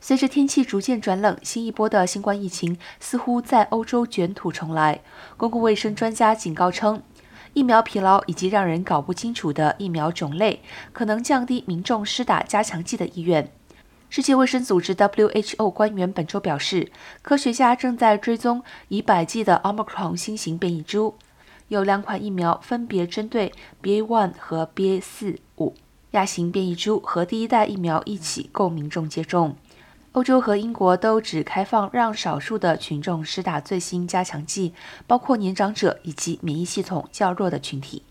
随着天气逐渐转冷，新一波的新冠疫情似乎在欧洲卷土重来。公共卫生专家警告称，疫苗疲劳以及让人搞不清楚的疫苗种类，可能降低民众施打加强剂的意愿。世界卫生组织 （WHO） 官员本周表示，科学家正在追踪已百计的 Omicron 新型变异株，有两款疫苗分别针对 BA.1 和 BA.4/5 亚型变异株，和第一代疫苗一起供民众接种。欧洲和英国都只开放让少数的群众施打最新加强剂，包括年长者以及免疫系统较弱的群体。